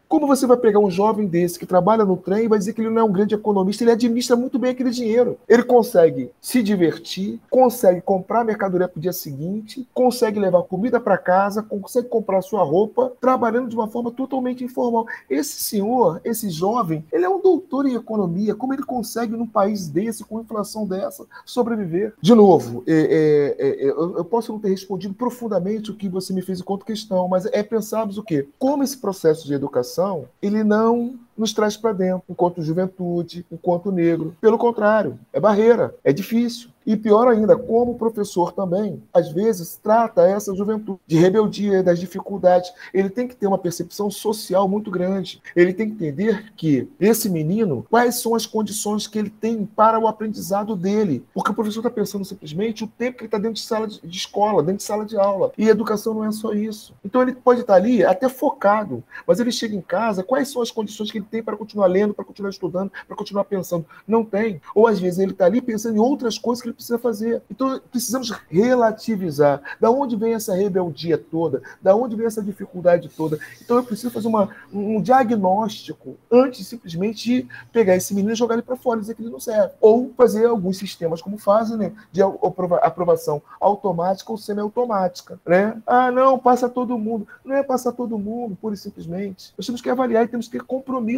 Como você vai pegar um jovem desse que trabalha no trem e vai dizer que ele não é um grande economista? Ele administra muito bem aquele dinheiro. Ele consegue se divertir, consegue comprar mercadoria para o dia seguinte, consegue levar comida para casa, consegue comprar sua roupa, trabalhando de uma forma totalmente informal. Esse senhor, esse jovem, ele é um doutor em economia. Como ele consegue, num país desse, com inflação dessa, sobreviver? De novo, é, é, é, eu posso não ter respondido profundamente o que você me fez enquanto questão, mas é pensarmos o quê? Como esse processo de educação ele não nos traz para dentro, enquanto juventude, enquanto negro. Pelo contrário, é barreira, é difícil. E pior ainda, como professor também, às vezes trata essa juventude de rebeldia, das dificuldades. Ele tem que ter uma percepção social muito grande. Ele tem que entender que esse menino, quais são as condições que ele tem para o aprendizado dele. Porque o professor está pensando simplesmente o tempo que ele está dentro de sala de, de escola, dentro de sala de aula. E educação não é só isso. Então ele pode estar ali até focado, mas ele chega em casa, quais são as condições que ele tem para continuar lendo, para continuar estudando, para continuar pensando? Não tem. Ou às vezes ele está ali pensando em outras coisas que ele precisa fazer. Então precisamos relativizar. Da onde vem essa rebeldia toda? Da onde vem essa dificuldade toda? Então eu preciso fazer uma, um diagnóstico antes simplesmente de pegar esse menino e jogar ele para fora, dizer que ele não serve. Ou fazer alguns sistemas como fazem, né, de aprovação automática ou semiautomática, né? Ah, não, passa todo mundo. Não é passar todo mundo, pura e simplesmente. Nós temos que avaliar e temos que ter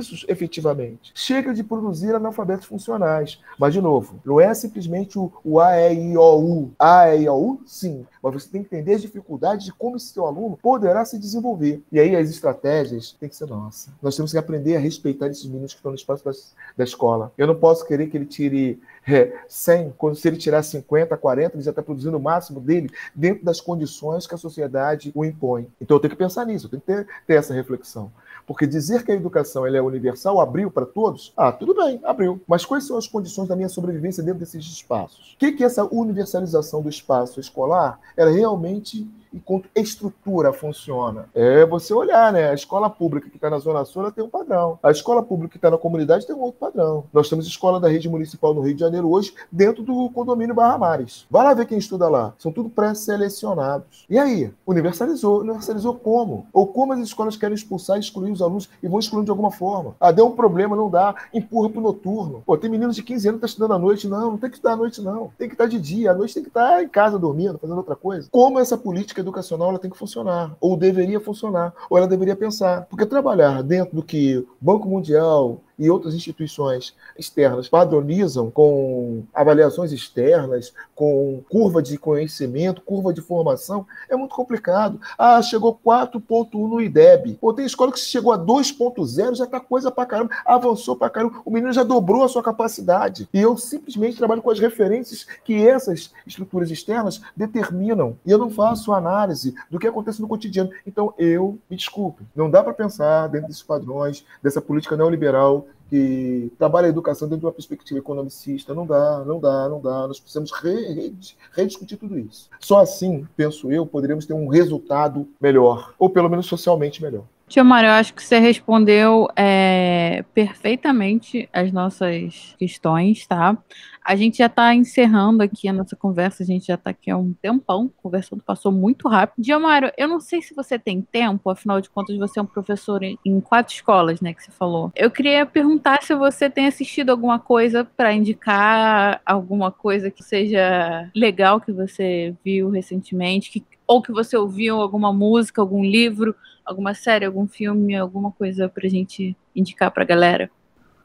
compromissos efetivamente. Chega de produzir analfabetos funcionais. Mas, de novo, não é simplesmente o, o A, E, I, O, U. A, E, I, O, U, sim. Mas você tem que entender as dificuldades de como esse seu aluno poderá se desenvolver. E aí as estratégias têm que ser nossas. Nós temos que aprender a respeitar esses meninos que estão no espaço da, da escola. Eu não posso querer que ele tire é, 100, quando se ele tirar 50, 40, ele já está produzindo o máximo dele dentro das condições que a sociedade o impõe. Então eu tenho que pensar nisso, eu tenho que ter, ter essa reflexão. Porque dizer que a educação ela é universal abriu para todos, ah, tudo bem, abriu. Mas quais são as condições da minha sobrevivência dentro desses espaços? O que, que essa universalização do espaço escolar ela realmente enquanto estrutura funciona. É você olhar, né? A escola pública que está na Zona Sul ela tem um padrão. A escola pública que está na comunidade tem um outro padrão. Nós temos escola da rede municipal no Rio de Janeiro hoje, dentro do condomínio Barra Mares. Vai lá ver quem estuda lá. São tudo pré-selecionados. E aí? Universalizou. Universalizou como? Ou como as escolas querem expulsar e excluir os alunos e vão excluindo de alguma forma? Ah, deu um problema, não dá. Empurra pro noturno. Pô, tem meninos de 15 anos que estão estudando à noite. Não, não tem que estudar à noite, não. Tem que estar de dia. À noite tem que estar em casa dormindo, fazendo outra coisa. Como essa política educacional ela tem que funcionar, ou deveria funcionar, ou ela deveria pensar. Porque trabalhar dentro do que Banco Mundial, e outras instituições externas padronizam com avaliações externas, com curva de conhecimento, curva de formação, é muito complicado. Ah, chegou 4.1 no IDEB. Pô, tem escola que chegou a 2.0, já tá coisa pra caramba, avançou pra caramba, o menino já dobrou a sua capacidade. E eu simplesmente trabalho com as referências que essas estruturas externas determinam. E eu não faço análise do que acontece no cotidiano. Então, eu, me desculpe, não dá para pensar dentro desses padrões, dessa política neoliberal que trabalha a educação dentro de uma perspectiva economicista. Não dá, não dá, não dá. Nós precisamos re, rediscutir tudo isso. Só assim, penso eu, poderíamos ter um resultado melhor, ou pelo menos socialmente melhor. Tio Mário, eu acho que você respondeu é, perfeitamente as nossas questões, tá? A gente já está encerrando aqui a nossa conversa, a gente já está aqui há um tempão conversando, passou muito rápido. Diomário, eu não sei se você tem tempo, afinal de contas você é um professor em quatro escolas, né, que você falou. Eu queria perguntar se você tem assistido alguma coisa para indicar, alguma coisa que seja legal que você viu recentemente, que, ou que você ouviu, alguma música, algum livro, alguma série, algum filme, alguma coisa pra gente indicar pra galera?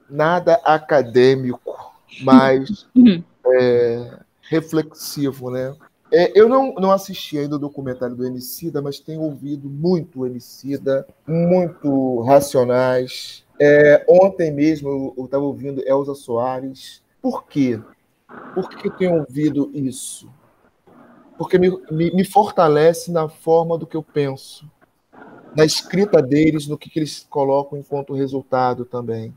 Nada acadêmico, mas uhum. é, reflexivo, né? É, eu não, não assisti ainda o documentário do Emicida, mas tenho ouvido muito Emicida, muito Racionais. É, ontem mesmo eu estava ouvindo Elza Soares. Por quê? Por que eu tenho ouvido isso? Porque me, me, me fortalece na forma do que eu penso na escrita deles, no que, que eles colocam enquanto resultado também.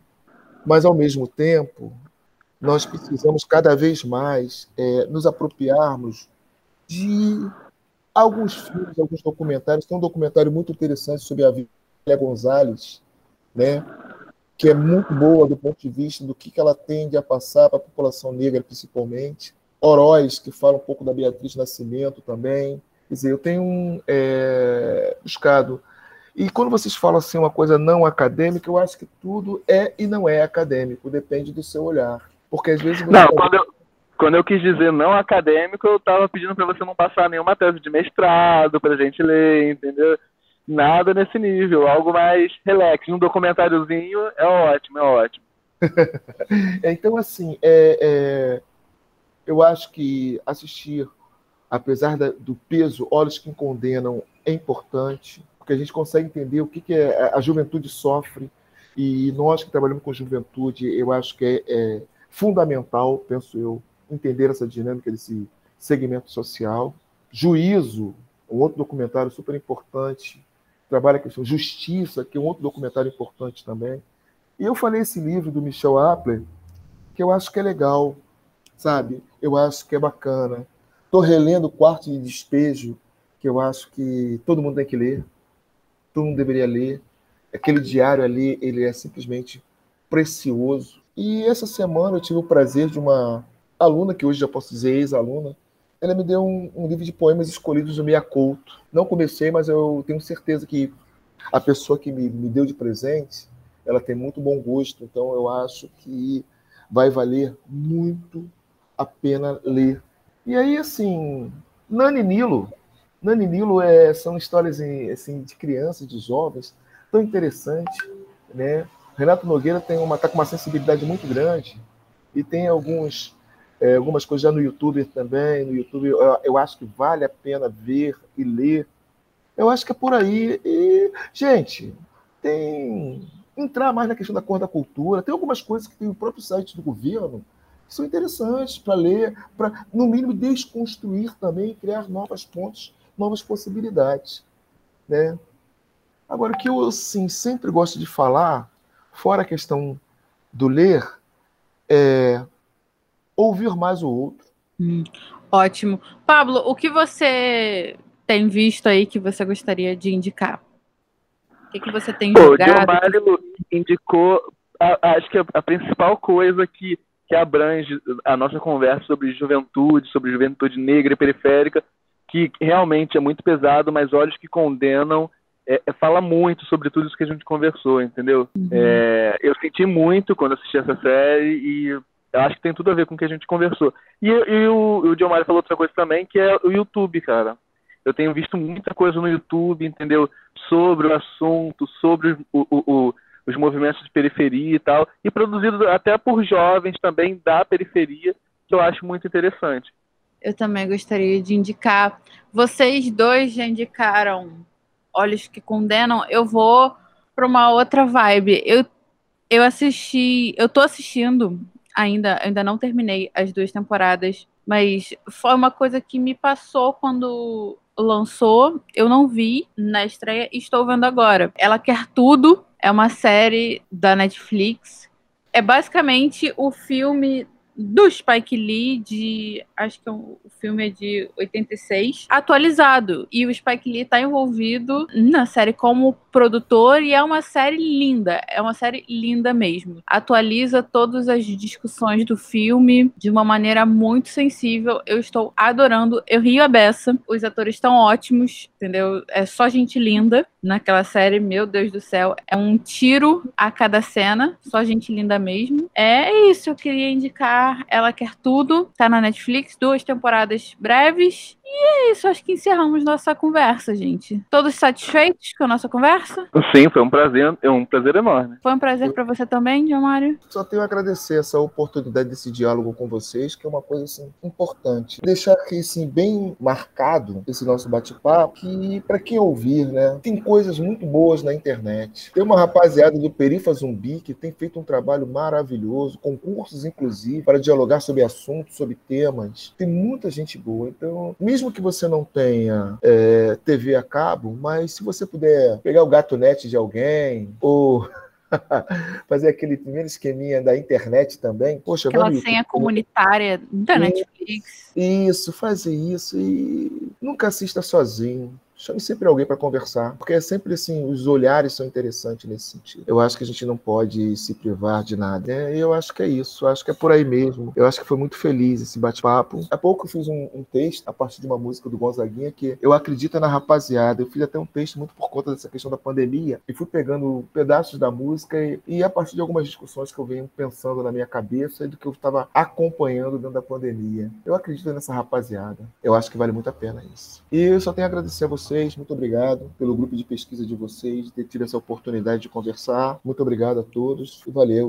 Mas, ao mesmo tempo, nós precisamos cada vez mais é, nos apropriarmos de alguns filmes, alguns documentários. Tem um documentário muito interessante sobre a Vília Gonzalez, né? que é muito boa do ponto de vista do que, que ela tende a passar para a população negra, principalmente. Oroz, que fala um pouco da Beatriz Nascimento também. Quer dizer, eu tenho um, é, buscado. E quando vocês falam assim uma coisa não acadêmica, eu acho que tudo é e não é acadêmico, depende do seu olhar. Porque às vezes. Não, quando eu, quando eu quis dizer não acadêmico, eu estava pedindo para você não passar nenhuma tese de mestrado para a gente ler, entendeu? Nada nesse nível, algo mais relax. Um documentáriozinho é ótimo, é ótimo. então, assim, é, é, eu acho que assistir, apesar da, do peso, Olhos que Condenam é importante, porque a gente consegue entender o que, que é, a juventude sofre, e nós que trabalhamos com juventude, eu acho que é, é fundamental, penso eu, entender essa dinâmica desse segmento social. Juízo, um outro documentário super importante, trabalha a questão Justiça, que é um outro documentário importante também. E eu falei esse livro do Michel Appler, que eu acho que é legal, sabe? Eu acho que é bacana. Estou relendo o Quarto de Despejo, que eu acho que todo mundo tem que ler, todo mundo deveria ler. Aquele diário ali, ele é simplesmente precioso. E essa semana eu tive o prazer de uma aluna, que hoje já posso dizer ex-aluna, ela me deu um, um, livro de poemas escolhidos do Mia Couto. Não comecei, mas eu tenho certeza que a pessoa que me, me deu de presente, ela tem muito bom gosto, então eu acho que vai valer muito a pena ler. E aí, assim, Nani Nilo, Nani Nilo é, são histórias assim, de crianças, de jovens, tão interessante, né? Renato Nogueira tem uma tá com uma sensibilidade muito grande e tem alguns é, algumas coisas já no YouTube também. No YouTube eu, eu, acho que vale a pena ver e ler. Eu acho que é por aí. E, gente, tem. Entrar mais na questão da cor da cultura. Tem algumas coisas que tem o próprio site do governo são interessantes para ler, para, no mínimo, desconstruir também, criar novas pontes, novas possibilidades. Né? Agora, o que eu assim, sempre gosto de falar, fora a questão do ler, é ouvir mais o outro. Hum, ótimo. Pablo, o que você tem visto aí que você gostaria de indicar? O que, que você tem Pô, jogado? O Mário indicou, a, acho que a, a, principal coisa que, que abrange a nossa conversa sobre juventude, sobre juventude negra e periférica, que realmente é muito pesado, mas Olhos que Condenam é, é, fala muito sobre tudo isso que a gente conversou, entendeu? Uhum. É, eu senti muito quando assisti essa série e eu acho que tem tudo a ver com o que a gente conversou. E, e o, o Diomário falou outra coisa também, que é o YouTube, cara. Eu tenho visto muita coisa no YouTube, entendeu? Sobre o assunto, sobre o, o, o, os movimentos de periferia e tal. E produzido até por jovens também da periferia, que eu acho muito interessante. Eu também gostaria de indicar. Vocês dois já indicaram Olhos que Condenam. Eu vou para uma outra vibe. Eu, eu assisti, eu tô assistindo ainda, ainda não terminei as duas temporadas, mas foi uma coisa que me passou quando lançou, eu não vi na estreia e estou vendo agora. Ela Quer Tudo é uma série da Netflix. É basicamente o filme do Spike Lee de acho que o filme é de 86 atualizado e o Spike Lee está envolvido na série como produtor e é uma série linda é uma série linda mesmo. Atualiza todas as discussões do filme de uma maneira muito sensível. Eu estou adorando eu rio a beça. Os atores estão ótimos entendeu? É só gente linda naquela série meu Deus do céu. É um tiro a cada cena só gente linda mesmo. É isso eu queria indicar ela Quer Tudo, tá na Netflix, duas temporadas breves. E é isso, acho que encerramos nossa conversa, gente. Todos satisfeitos com a nossa conversa? Sim, foi um prazer, é um prazer enorme. Foi um prazer para você também, Diomário? Só tenho a agradecer essa oportunidade desse diálogo com vocês, que é uma coisa assim importante. Deixar aqui assim bem marcado esse nosso bate-papo, que para quem ouvir, né, tem coisas muito boas na internet. Tem uma rapaziada do Perifa Zumbi que tem feito um trabalho maravilhoso, concursos inclusive para dialogar sobre assuntos, sobre temas. Tem muita gente boa. Então, mesmo mesmo que você não tenha é, TV a cabo, mas se você puder pegar o gato net de alguém, ou fazer aquele primeiro esqueminha da internet também. Poxa, Aquela senha comunitária da Netflix. Isso, fazer isso e nunca assista sozinho. Chame sempre alguém para conversar, porque é sempre assim, os olhares são interessantes nesse sentido. Eu acho que a gente não pode se privar de nada. É, eu acho que é isso, acho que é por aí mesmo. Eu acho que foi muito feliz esse bate-papo. Há pouco eu fiz um, um, texto a partir de uma música do Gonzaguinha que eu acredito na rapaziada. Eu fiz até um texto muito por conta dessa questão da pandemia e fui pegando pedaços da música e, e a partir de algumas discussões que eu venho pensando na minha cabeça e do que eu estava acompanhando dentro da pandemia. Eu acredito nessa rapaziada. Eu acho que vale muito a pena isso. E eu só tenho a agradecer a você vocês, muito obrigado pelo grupo de pesquisa de vocês, de ter tido essa oportunidade de conversar. Muito obrigado a todos e valeu.